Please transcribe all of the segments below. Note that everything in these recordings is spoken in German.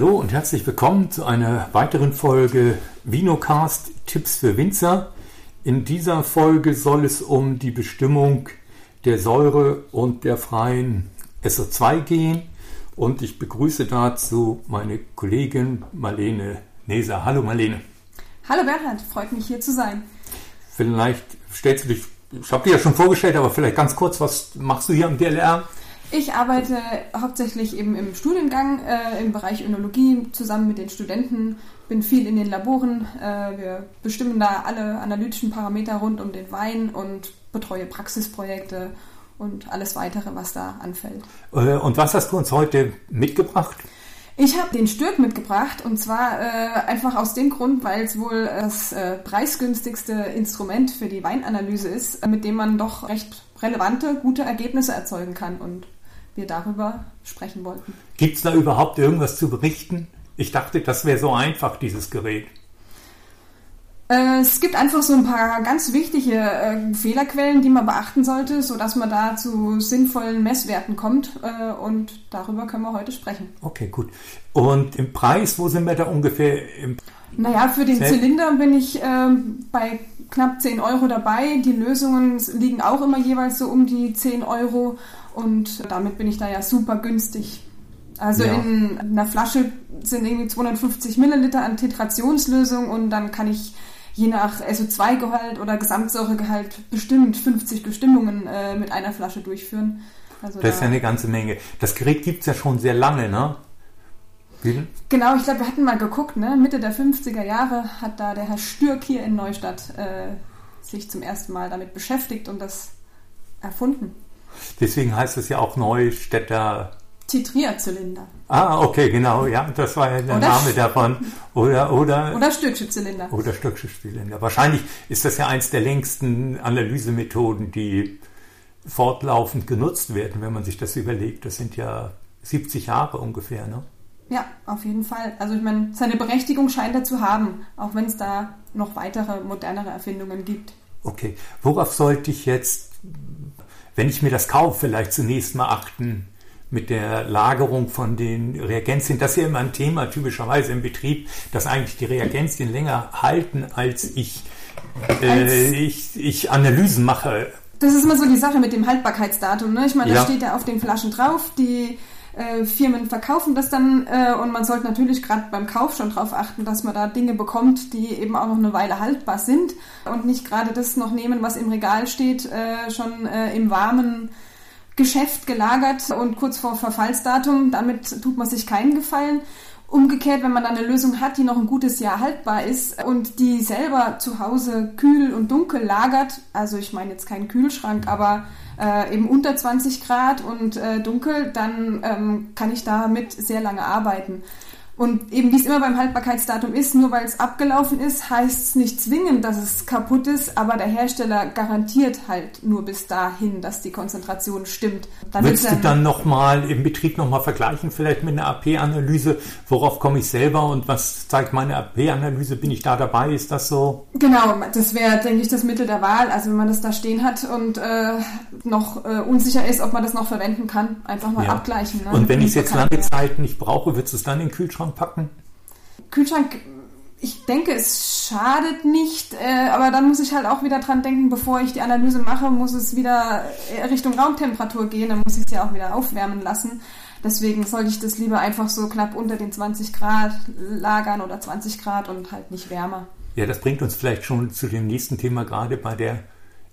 Hallo und herzlich willkommen zu einer weiteren Folge Vinocast Tipps für Winzer. In dieser Folge soll es um die Bestimmung der Säure und der freien SO2 gehen und ich begrüße dazu meine Kollegin Marlene Neser. Hallo Marlene. Hallo Bernhard, freut mich hier zu sein. Vielleicht stellst du dich, ich habe dir ja schon vorgestellt, aber vielleicht ganz kurz, was machst du hier am DLR? Ich arbeite hauptsächlich eben im Studiengang äh, im Bereich Önologie zusammen mit den Studenten, bin viel in den Laboren. Äh, wir bestimmen da alle analytischen Parameter rund um den Wein und betreue Praxisprojekte und alles weitere, was da anfällt. Äh, und was hast du uns heute mitgebracht? Ich habe den Stürk mitgebracht und zwar äh, einfach aus dem Grund, weil es wohl das äh, preisgünstigste Instrument für die Weinanalyse ist, mit dem man doch recht relevante, gute Ergebnisse erzeugen kann. Und wir darüber sprechen wollten. Gibt es da überhaupt irgendwas zu berichten? Ich dachte, das wäre so einfach, dieses Gerät. Äh, es gibt einfach so ein paar ganz wichtige äh, Fehlerquellen, die man beachten sollte, sodass man da zu sinnvollen Messwerten kommt. Äh, und darüber können wir heute sprechen. Okay, gut. Und im Preis, wo sind wir da ungefähr? Im naja, für den Zylinder bin ich äh, bei knapp 10 Euro dabei. Die Lösungen liegen auch immer jeweils so um die 10 Euro. Und damit bin ich da ja super günstig. Also ja. in einer Flasche sind irgendwie 250 Milliliter an Titrationslösung und dann kann ich je nach SO2-Gehalt oder Gesamtsäuregehalt bestimmt 50 Bestimmungen äh, mit einer Flasche durchführen. Also das ist ja eine ganze Menge. Das Gerät gibt es ja schon sehr lange, ne? Wie? Genau, ich glaube, wir hatten mal geguckt, ne? Mitte der 50er Jahre hat da der Herr Stürk hier in Neustadt äh, sich zum ersten Mal damit beschäftigt und das erfunden. Deswegen heißt es ja auch Neustädter Titrierzylinder. Ah, okay, genau, ja, das war ja der oder Name davon. Oder, oder, oder Stückchenzylinder. Oder Stückchenzylinder. Wahrscheinlich ist das ja eins der längsten Analysemethoden, die fortlaufend genutzt werden, wenn man sich das überlegt. Das sind ja 70 Jahre ungefähr, ne? Ja, auf jeden Fall. Also ich meine, seine Berechtigung scheint er zu haben, auch wenn es da noch weitere, modernere Erfindungen gibt. Okay, worauf sollte ich jetzt wenn ich mir das kaufe, vielleicht zunächst mal achten mit der Lagerung von den Reagenzien. Das ist ja immer ein Thema typischerweise im Betrieb, dass eigentlich die Reagenzien länger halten, als ich, äh, ich, ich Analysen mache. Das ist immer so die Sache mit dem Haltbarkeitsdatum. Ne? Ich meine, ja. das steht ja auf den Flaschen drauf. Die äh, Firmen verkaufen das dann äh, und man sollte natürlich gerade beim Kauf schon darauf achten, dass man da Dinge bekommt, die eben auch noch eine Weile haltbar sind und nicht gerade das noch nehmen, was im Regal steht, äh, schon äh, im warmen Geschäft gelagert und kurz vor Verfallsdatum. Damit tut man sich keinen Gefallen. Umgekehrt, wenn man dann eine Lösung hat, die noch ein gutes Jahr haltbar ist und die selber zu Hause kühl und dunkel lagert, also ich meine jetzt keinen Kühlschrank, aber äh, eben unter 20 Grad und äh, dunkel, dann ähm, kann ich damit sehr lange arbeiten. Und eben wie es immer beim Haltbarkeitsdatum ist, nur weil es abgelaufen ist, heißt es nicht zwingend, dass es kaputt ist, aber der Hersteller garantiert halt nur bis dahin, dass die Konzentration stimmt. Dann Willst du dann nochmal im Betrieb nochmal vergleichen, vielleicht mit einer AP-Analyse, worauf komme ich selber und was zeigt meine AP-Analyse, bin ich da dabei, ist das so? Genau, das wäre, denke ich, das Mittel der Wahl. Also wenn man das da stehen hat und äh, noch äh, unsicher ist, ob man das noch verwenden kann, einfach mal ja. abgleichen. Ne? Und wenn ich es jetzt lange Zeit nicht brauche, wird es dann in den Kühlschrank Kühlschrank packen? Kühlschrank, ich denke, es schadet nicht, äh, aber dann muss ich halt auch wieder dran denken, bevor ich die Analyse mache, muss es wieder äh, Richtung Raumtemperatur gehen, dann muss ich es ja auch wieder aufwärmen lassen. Deswegen sollte ich das lieber einfach so knapp unter den 20 Grad lagern oder 20 Grad und halt nicht wärmer. Ja, das bringt uns vielleicht schon zu dem nächsten Thema, gerade bei der,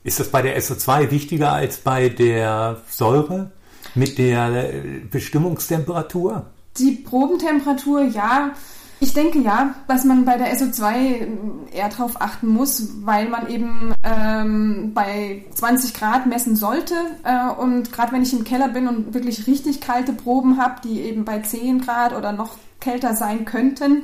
ist das bei der SO2 wichtiger als bei der Säure mit der Bestimmungstemperatur? Die Probentemperatur, ja. Ich denke ja, dass man bei der SO2 eher darauf achten muss, weil man eben ähm, bei 20 Grad messen sollte. Äh, und gerade wenn ich im Keller bin und wirklich richtig kalte Proben habe, die eben bei 10 Grad oder noch kälter sein könnten,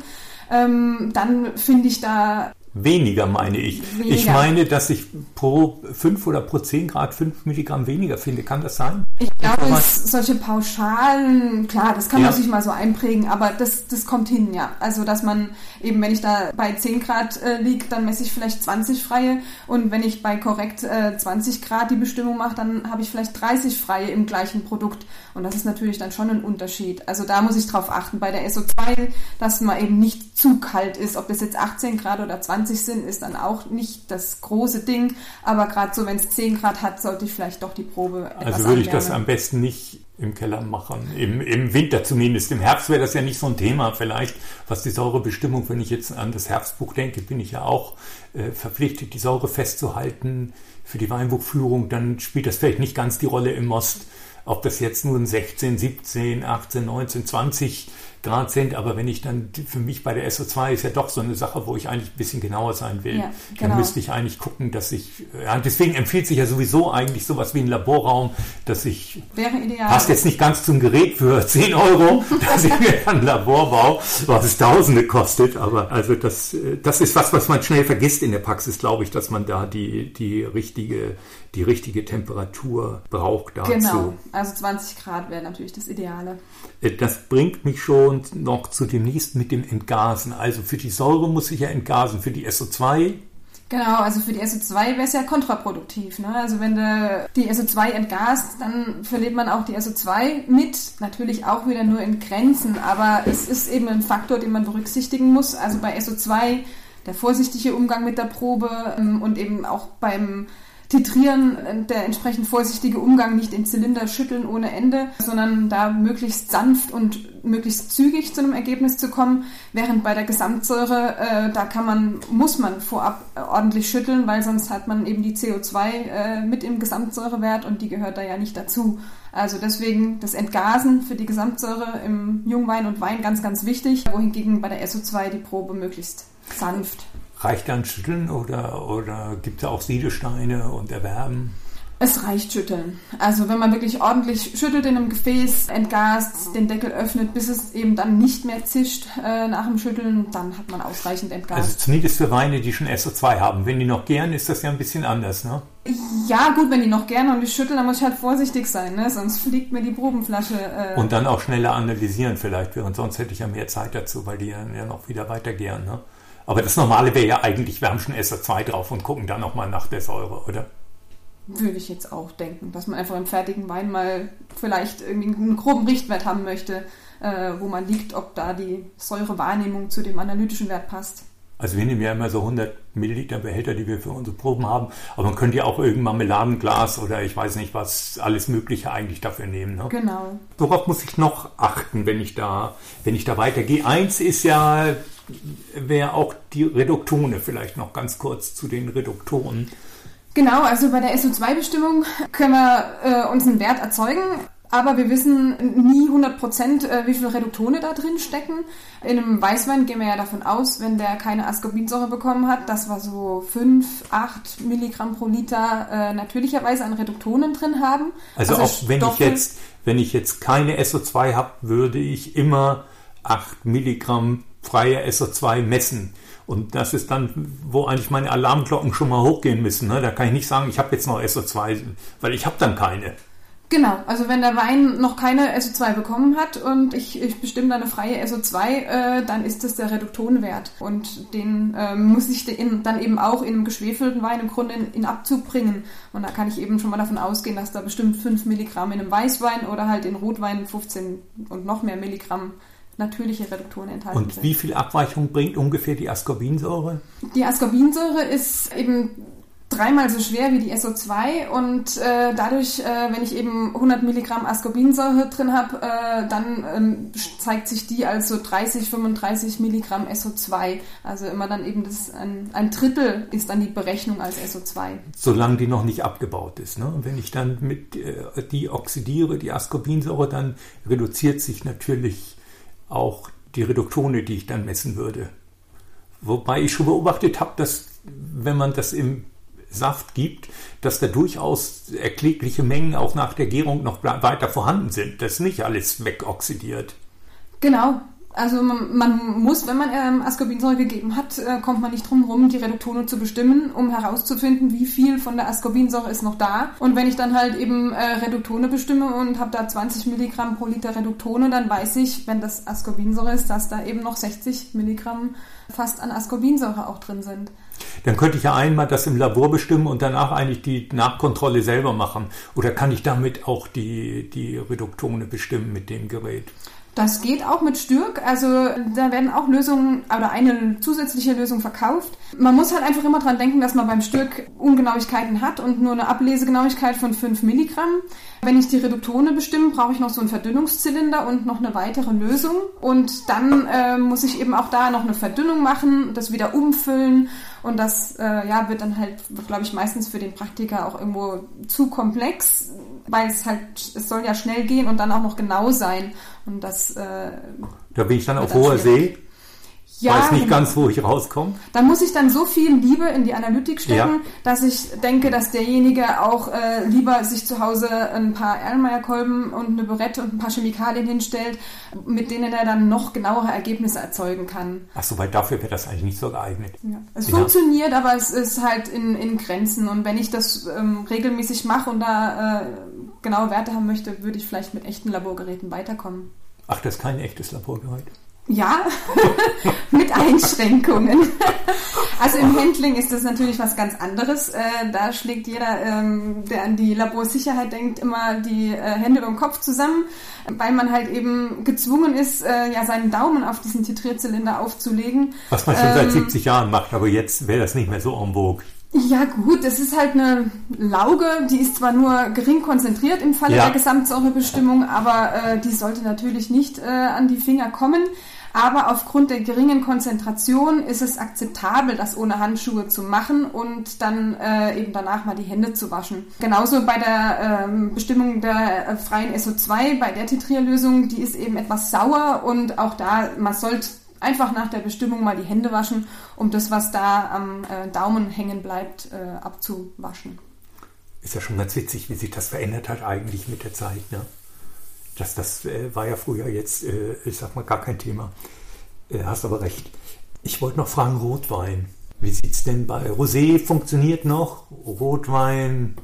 ähm, dann finde ich da Weniger meine ich. Weniger. Ich meine, dass ich pro 5 oder pro 10 Grad 5 Milligramm weniger finde. Kann das sein? Ich glaube, solche Pauschalen, klar, das kann ja. man sich mal so einprägen, aber das, das kommt hin, ja. Also, dass man eben, wenn ich da bei 10 Grad äh, liege, dann messe ich vielleicht 20 freie und wenn ich bei korrekt äh, 20 Grad die Bestimmung mache, dann habe ich vielleicht 30 freie im gleichen Produkt und das ist natürlich dann schon ein Unterschied. Also, da muss ich drauf achten bei der SO2, dass man eben nicht zu kalt ist. Ob das jetzt 18 Grad oder 20 sind, ist dann auch nicht das große Ding, aber gerade so, wenn es 10 Grad hat, sollte ich vielleicht doch die Probe etwas Also würde ich das am besten nicht im Keller machen. Im, Im Winter zumindest. Im Herbst wäre das ja nicht so ein Thema vielleicht, was die Säurebestimmung, wenn ich jetzt an das Herbstbuch denke, bin ich ja auch äh, verpflichtet, die Säure festzuhalten für die Weinbuchführung. Dann spielt das vielleicht nicht ganz die Rolle im Most, ob das jetzt nur ein 16, 17, 18, 19, 20 Grad sind, aber wenn ich dann, für mich bei der SO2 ist ja doch so eine Sache, wo ich eigentlich ein bisschen genauer sein will, ja, genau. dann müsste ich eigentlich gucken, dass ich, ja, deswegen empfiehlt sich ja sowieso eigentlich sowas wie ein Laborraum, dass ich, Wäre ideal. passt jetzt nicht ganz zum Gerät für 10 Euro, dass ich mir ein Labor baue, was es Tausende kostet, aber also das, das ist was, was man schnell vergisst in der Praxis, glaube ich, dass man da die, die richtige, die richtige Temperatur braucht dazu. Genau, also 20 Grad wäre natürlich das Ideale. Äh, das bringt mich schon noch zu demnächst mit dem Entgasen. Also für die Säure muss ich ja entgasen, für die SO2 Genau, also für die SO2 wäre es ja kontraproduktiv. Ne? Also wenn du die SO2 entgast, dann verliert man auch die SO2 mit. Natürlich auch wieder nur in Grenzen, aber es ist eben ein Faktor, den man berücksichtigen muss. Also bei SO2 der vorsichtige Umgang mit der Probe ähm, und eben auch beim Titrieren, der entsprechend vorsichtige Umgang, nicht den Zylinder schütteln ohne Ende, sondern da möglichst sanft und möglichst zügig zu einem Ergebnis zu kommen. Während bei der Gesamtsäure, äh, da kann man, muss man vorab äh, ordentlich schütteln, weil sonst hat man eben die CO2 äh, mit im Gesamtsäurewert und die gehört da ja nicht dazu. Also deswegen das Entgasen für die Gesamtsäure im Jungwein und Wein ganz, ganz wichtig, wohingegen bei der SO2 die Probe möglichst sanft Reicht dann Schütteln oder, oder gibt es auch Siedesteine und Erwerben? Es reicht Schütteln. Also wenn man wirklich ordentlich schüttelt in einem Gefäß, entgast, den Deckel öffnet, bis es eben dann nicht mehr zischt äh, nach dem Schütteln, dann hat man ausreichend entgast. Also zumindest für Weine, die schon SO2 haben. Wenn die noch gern, ist das ja ein bisschen anders, ne? Ja, gut, wenn die noch gerne und ich schüttel, dann muss ich halt vorsichtig sein, ne? sonst fliegt mir die Probenflasche. Äh und dann auch schneller analysieren vielleicht, während sonst hätte ich ja mehr Zeit dazu, weil die ja noch wieder weiter gern. Ne? Aber das Normale wäre ja eigentlich, wir haben schon SO2 drauf und gucken dann nochmal nach der Säure, oder? Würde ich jetzt auch denken, dass man einfach im fertigen Wein mal vielleicht irgendwie einen groben Richtwert haben möchte, äh, wo man liegt, ob da die Säurewahrnehmung zu dem analytischen Wert passt. Also wir nehmen ja immer so 100 Milliliter Behälter, die wir für unsere Proben haben. Aber man könnte ja auch irgendein Marmeladenglas oder ich weiß nicht was, alles Mögliche eigentlich dafür nehmen. Ne? Genau. Worauf muss ich noch achten, wenn ich da, wenn ich da weitergehe? Eins ist ja, wäre auch die Reduktone vielleicht noch ganz kurz zu den Reduktoren. Genau, also bei der SO2-Bestimmung können wir äh, uns einen Wert erzeugen aber wir wissen nie 100 Prozent, äh, wie viele Reduktone da drin stecken. In einem Weißwein gehen wir ja davon aus, wenn der keine Ascorbinsäure bekommen hat, dass wir so 5, 8 Milligramm pro Liter äh, natürlicherweise an Reduktonen drin haben. Also, also auch wenn ich jetzt, wenn ich jetzt keine SO2 habe, würde ich immer 8 Milligramm freie SO2 messen. Und das ist dann, wo eigentlich meine Alarmglocken schon mal hochgehen müssen. Ne? Da kann ich nicht sagen, ich habe jetzt noch SO2, weil ich habe dann keine. Genau, also wenn der Wein noch keine SO2 bekommen hat und ich, ich bestimme dann eine freie SO2, äh, dann ist das der Reduktonenwert. Und den äh, muss ich den dann eben auch in einem geschwefelten Wein im Grunde in, in, Abzug bringen. Und da kann ich eben schon mal davon ausgehen, dass da bestimmt 5 Milligramm in einem Weißwein oder halt in Rotwein 15 und noch mehr Milligramm natürliche Reduktoren enthalten und sind. Und wie viel Abweichung bringt ungefähr die Ascorbinsäure? Die Ascorbinsäure ist eben dreimal so schwer wie die SO2 und äh, dadurch, äh, wenn ich eben 100 Milligramm Ascorbinsäure drin habe, äh, dann ähm, zeigt sich die als so 30, 35 Milligramm SO2. Also immer dann eben das ein, ein Drittel ist dann die Berechnung als SO2. Solange die noch nicht abgebaut ist. Ne? Wenn ich dann mit äh, die oxidiere, die Ascorbinsäure, dann reduziert sich natürlich auch die Reduktone, die ich dann messen würde. Wobei ich schon beobachtet habe, dass wenn man das im Saft gibt, dass da durchaus erklägliche Mengen auch nach der Gärung noch weiter vorhanden sind. Das ist nicht alles wegoxidiert. Genau. Also man, man, muss, wenn man ähm, Ascorbinsäure gegeben hat, äh, kommt man nicht drum rum, die Reduktone zu bestimmen, um herauszufinden, wie viel von der Ascorbinsäure ist noch da. Und wenn ich dann halt eben äh, Reduktone bestimme und habe da 20 Milligramm pro Liter Reduktone, dann weiß ich, wenn das Ascorbinsäure ist, dass da eben noch 60 Milligramm fast an Ascorbinsäure auch drin sind. Dann könnte ich ja einmal das im Labor bestimmen und danach eigentlich die Nachkontrolle selber machen. Oder kann ich damit auch die, die Reduktone bestimmen mit dem Gerät? Das geht auch mit Stürk. Also da werden auch Lösungen oder eine zusätzliche Lösung verkauft. Man muss halt einfach immer dran denken, dass man beim Stürk Ungenauigkeiten hat und nur eine Ablesegenauigkeit von 5 Milligramm. Wenn ich die Reduktone bestimme, brauche ich noch so einen Verdünnungszylinder und noch eine weitere Lösung. Und dann äh, muss ich eben auch da noch eine Verdünnung machen, das wieder umfüllen. Und das äh, ja, wird dann halt, glaube ich, meistens für den Praktiker auch irgendwo zu komplex, weil es halt, es soll ja schnell gehen und dann auch noch genau sein. Und das. Äh, da bin ich dann auf hoher See ja, weiß nicht genau. ganz, wo ich rauskomme. Da muss ich dann so viel Liebe in die Analytik stecken, ja. dass ich denke, dass derjenige auch äh, lieber sich zu Hause ein paar Erlenmeyer-Kolben und eine Burette und ein paar Chemikalien hinstellt, mit denen er dann noch genauere Ergebnisse erzeugen kann. Achso, weil dafür wäre das eigentlich nicht so geeignet. Ja. Es ja. funktioniert, aber es ist halt in, in Grenzen. Und wenn ich das ähm, regelmäßig mache und da äh, genaue Werte haben möchte, würde ich vielleicht mit echten Laborgeräten weiterkommen. Ach, das ist kein echtes Laborgerät. Ja, mit Einschränkungen. Also im Handling ist das natürlich was ganz anderes. Äh, da schlägt jeder, ähm, der an die Laborsicherheit denkt, immer die äh, Hände beim Kopf zusammen, weil man halt eben gezwungen ist, äh, ja seinen Daumen auf diesen Titrierzylinder aufzulegen. Was man schon ähm, seit 70 Jahren macht, aber jetzt wäre das nicht mehr so en vogue. Ja gut, das ist halt eine Lauge, die ist zwar nur gering konzentriert im Falle ja. der Gesamtsäurebestimmung, aber äh, die sollte natürlich nicht äh, an die Finger kommen. Aber aufgrund der geringen Konzentration ist es akzeptabel, das ohne Handschuhe zu machen und dann äh, eben danach mal die Hände zu waschen. Genauso bei der ähm, Bestimmung der äh, freien SO2, bei der Titrierlösung, die ist eben etwas sauer und auch da, man sollte einfach nach der Bestimmung mal die Hände waschen, um das, was da am äh, Daumen hängen bleibt, äh, abzuwaschen. Ist ja schon ganz witzig, wie sich das verändert hat eigentlich mit der Zeit. Ne? Das, das äh, war ja früher jetzt, äh, ich sag mal, gar kein Thema. Äh, hast aber recht. Ich wollte noch fragen, Rotwein. Wie sieht es denn bei Rosé funktioniert noch? Rotwein,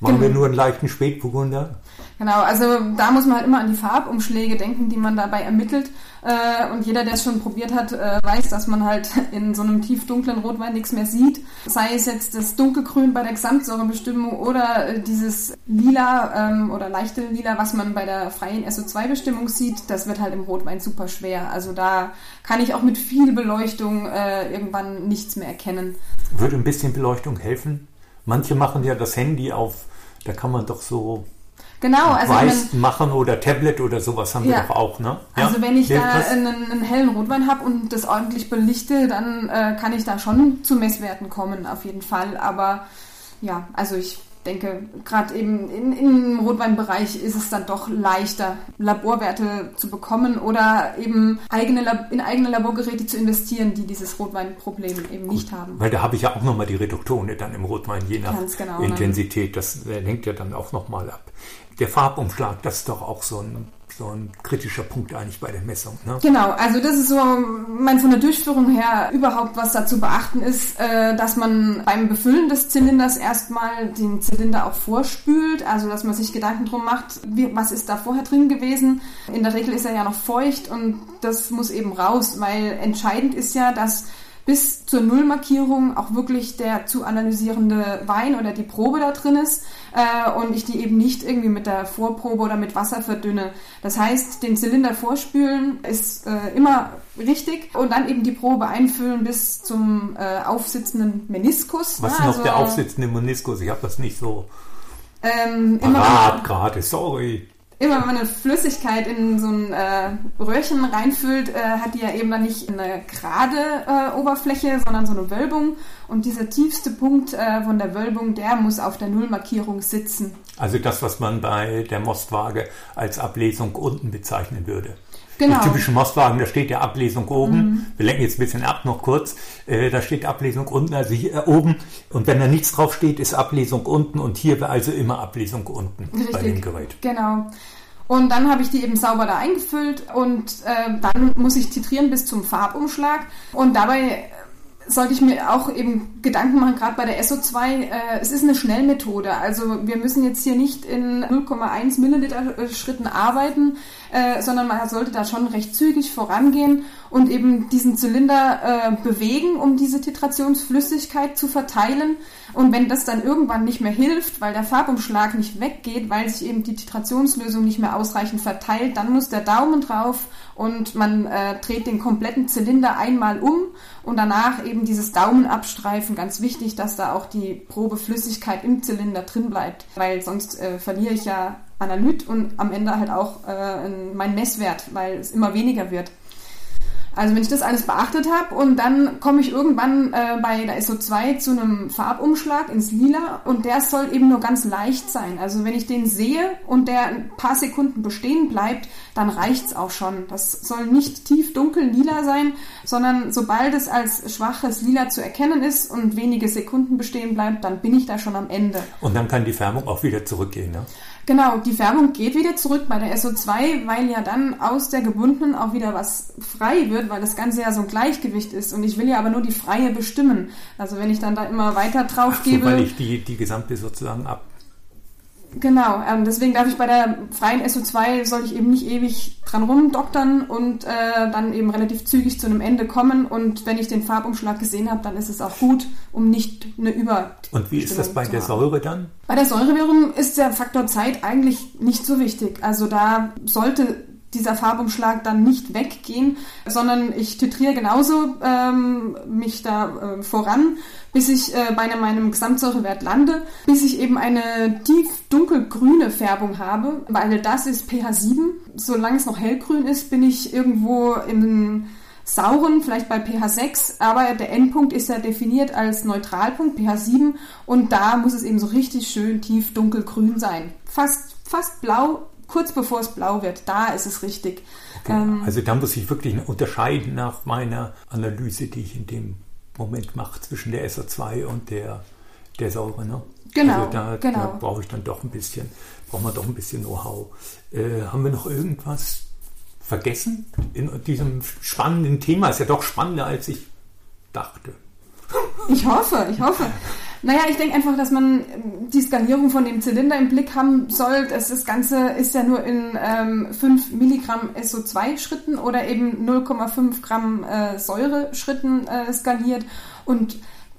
machen genau. wir nur einen leichten Spätburgunder? Genau, also da muss man halt immer an die Farbumschläge denken, die man dabei ermittelt. Äh, und jeder, der es schon probiert hat, äh, weiß, dass man halt in so einem tiefdunklen Rotwein nichts mehr sieht. Sei es jetzt das dunkelgrün bei der Gesamtsäurebestimmung oder äh, dieses lila ähm, oder leichte lila, was man bei der freien SO2-Bestimmung sieht, das wird halt im Rotwein super schwer. Also da kann ich auch mit viel Beleuchtung irgendwann nichts mehr erkennen. Würde ein bisschen Beleuchtung helfen? Manche machen ja das Handy auf, da kann man doch so Genau, also Weiß wenn, machen oder Tablet oder sowas haben ja. wir doch auch, ne? Ja? Also wenn ich da einen, einen, hellen Rotwein habe und das ordentlich belichte, dann äh, kann ich da schon zu Messwerten kommen, auf jeden Fall. Aber ja, also ich denke, gerade eben in, im Rotweinbereich ist es dann doch leichter, Laborwerte zu bekommen oder eben eigene, in eigene Laborgeräte zu investieren, die dieses Rotweinproblem eben Gut, nicht haben. Weil da habe ich ja auch nochmal die Reduktone dann im Rotwein, je nach genau, ne? Intensität. Das hängt ja dann auch nochmal ab der Farbumschlag, das ist doch auch so ein, so ein kritischer Punkt eigentlich bei der Messung. Ne? Genau, also das ist so, mein von der Durchführung her überhaupt was dazu beachten ist, äh, dass man beim Befüllen des Zylinders erstmal den Zylinder auch vorspült, also dass man sich Gedanken drum macht, wie, was ist da vorher drin gewesen. In der Regel ist er ja noch feucht und das muss eben raus, weil entscheidend ist ja, dass bis zur Nullmarkierung auch wirklich der zu analysierende Wein oder die Probe da drin ist äh, und ich die eben nicht irgendwie mit der Vorprobe oder mit Wasser verdünne. Das heißt, den Zylinder vorspülen ist äh, immer richtig und dann eben die Probe einfüllen bis zum äh, aufsitzenden Meniskus. Was ist noch also, der aufsitzende Meniskus? Ich habe das nicht so ähm, parat gerade, sorry immer wenn man eine Flüssigkeit in so ein äh, Röhrchen reinfüllt, äh, hat die ja eben dann nicht eine gerade äh, Oberfläche, sondern so eine Wölbung. Und dieser tiefste Punkt äh, von der Wölbung, der muss auf der Nullmarkierung sitzen. Also das, was man bei der Mostwaage als Ablesung unten bezeichnen würde. Genau. Die typischen Mostwagen, da steht ja Ablesung oben. Mhm. Wir lenken jetzt ein bisschen ab, noch kurz. Äh, da steht Ablesung unten, also hier äh, oben. Und wenn da nichts drauf steht, ist Ablesung unten. Und hier wäre also immer Ablesung unten Richtig. bei dem Gerät. Genau. Und dann habe ich die eben sauber da eingefüllt und äh, dann muss ich titrieren bis zum Farbumschlag. Und dabei sollte ich mir auch eben Gedanken machen, gerade bei der SO2, äh, es ist eine Schnellmethode. Also wir müssen jetzt hier nicht in 0,1 Milliliter äh, Schritten arbeiten, äh, sondern man sollte da schon recht zügig vorangehen und eben diesen Zylinder äh, bewegen, um diese Titrationsflüssigkeit zu verteilen. Und wenn das dann irgendwann nicht mehr hilft, weil der Farbumschlag nicht weggeht, weil sich eben die Titrationslösung nicht mehr ausreichend verteilt, dann muss der Daumen drauf und man äh, dreht den kompletten Zylinder einmal um und danach eben dieses Daumenabstreifen. Ganz wichtig, dass da auch die Probeflüssigkeit im Zylinder drin bleibt, weil sonst äh, verliere ich ja Analyt und am Ende halt auch äh, mein Messwert, weil es immer weniger wird. Also wenn ich das alles beachtet habe und dann komme ich irgendwann äh, bei der SO2 zu einem Farbumschlag ins Lila und der soll eben nur ganz leicht sein. Also wenn ich den sehe und der ein paar Sekunden bestehen bleibt, dann reicht's auch schon. Das soll nicht tief dunkel lila sein, sondern sobald es als schwaches Lila zu erkennen ist und wenige Sekunden bestehen bleibt, dann bin ich da schon am Ende. Und dann kann die Färbung auch wieder zurückgehen, ne? Genau, die Färbung geht wieder zurück bei der SO2, weil ja dann aus der gebundenen auch wieder was frei wird, weil das Ganze ja so ein Gleichgewicht ist. Und ich will ja aber nur die freie bestimmen. Also wenn ich dann da immer weiter drauf Ach so, gebe. weil ich die, die gesamte sozusagen ab, Genau, ähm, deswegen darf ich bei der freien SO2 soll ich eben nicht ewig dran rumdoktern und äh, dann eben relativ zügig zu einem Ende kommen und wenn ich den Farbumschlag gesehen habe, dann ist es auch gut, um nicht eine Über. Und wie ist das bei der Säure dann? Bei der Säurewirkung ist der Faktor Zeit eigentlich nicht so wichtig. Also da sollte dieser Farbumschlag dann nicht weggehen, sondern ich titriere genauso ähm, mich da äh, voran, bis ich äh, bei meinem Gesamtsäurewert lande, bis ich eben eine tief dunkelgrüne Färbung habe, weil das ist pH 7. Solange es noch hellgrün ist, bin ich irgendwo im sauren, vielleicht bei pH 6, aber der Endpunkt ist ja definiert als Neutralpunkt, pH 7, und da muss es eben so richtig schön tief dunkelgrün sein. Fast, fast blau, kurz bevor es blau wird, da ist es richtig. Okay. Ähm, also da muss ich wirklich unterscheiden nach meiner Analyse, die ich in dem Moment mache zwischen der SO2 und der, der Säure. Ne? Genau, also da, genau. da brauche ich dann doch ein bisschen, braucht man doch ein bisschen Know-how. Äh, haben wir noch irgendwas vergessen in diesem spannenden Thema? Ist ja doch spannender, als ich dachte. Ich hoffe, ich hoffe. Naja, ich denke einfach, dass man ähm, die Skalierung von dem Zylinder im Blick haben soll. Das, das Ganze ist ja nur in ähm, 5 Milligramm SO2-Schritten oder eben 0,5 Gramm äh, Säure-Schritten äh, skaliert. Und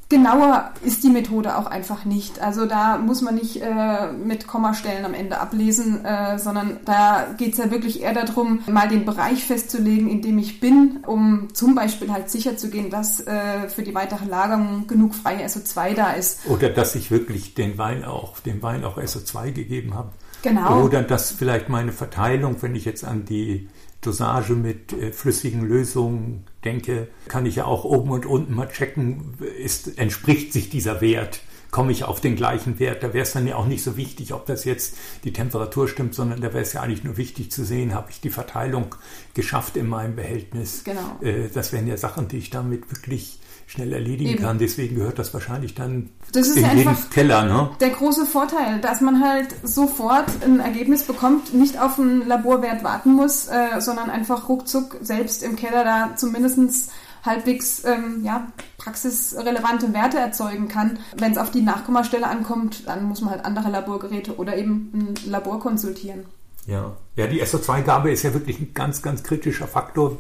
genauer ist die Methode auch einfach nicht. Also da muss man nicht äh, mit Kommastellen am Ende ablesen, äh, sondern da geht es ja wirklich eher darum, mal den Bereich festzulegen, in dem ich bin, um zum Beispiel halt sicherzugehen, dass äh, für die weitere Lagerung genug freie SO2 da ist. Oder dass ich wirklich den Wein auch, dem Wein auch SO2 gegeben habe. Genau. Oder dass vielleicht meine Verteilung, wenn ich jetzt an die Dosage mit äh, flüssigen Lösungen denke, kann ich ja auch oben und unten mal checken, ist, entspricht sich dieser Wert, komme ich auf den gleichen Wert. Da wäre es dann ja auch nicht so wichtig, ob das jetzt die Temperatur stimmt, sondern da wäre es ja eigentlich nur wichtig zu sehen, habe ich die Verteilung geschafft in meinem Behältnis. Genau. Äh, das wären ja Sachen, die ich damit wirklich schnell erledigen Eben. kann. Deswegen gehört das wahrscheinlich dann das ist in einfach den Keller. Ne? Der große Vorteil, dass man halt sofort ein Ergebnis bekommt, nicht auf einen Laborwert warten muss, äh, sondern einfach ruckzuck selbst im Keller da zumindest halbwegs ähm, ja, praxisrelevante Werte erzeugen kann. Wenn es auf die Nachkommastelle ankommt, dann muss man halt andere Laborgeräte oder eben ein Labor konsultieren. Ja, ja die SO2-Gabe ist ja wirklich ein ganz, ganz kritischer Faktor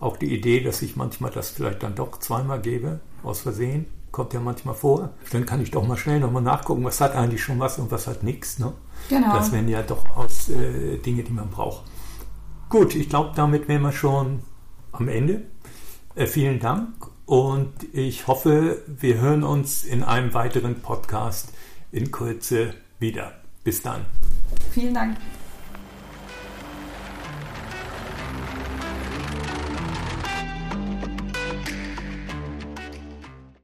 auch die Idee, dass ich manchmal das vielleicht dann doch zweimal gebe, aus Versehen, kommt ja manchmal vor. Dann kann ich doch mal schnell nochmal nachgucken, was hat eigentlich schon was und was hat nichts. Ne? Genau. Das wären ja doch aus äh, Dinge, die man braucht. Gut, ich glaube, damit wären wir schon am Ende. Äh, vielen Dank und ich hoffe, wir hören uns in einem weiteren Podcast in Kürze wieder. Bis dann. Vielen Dank.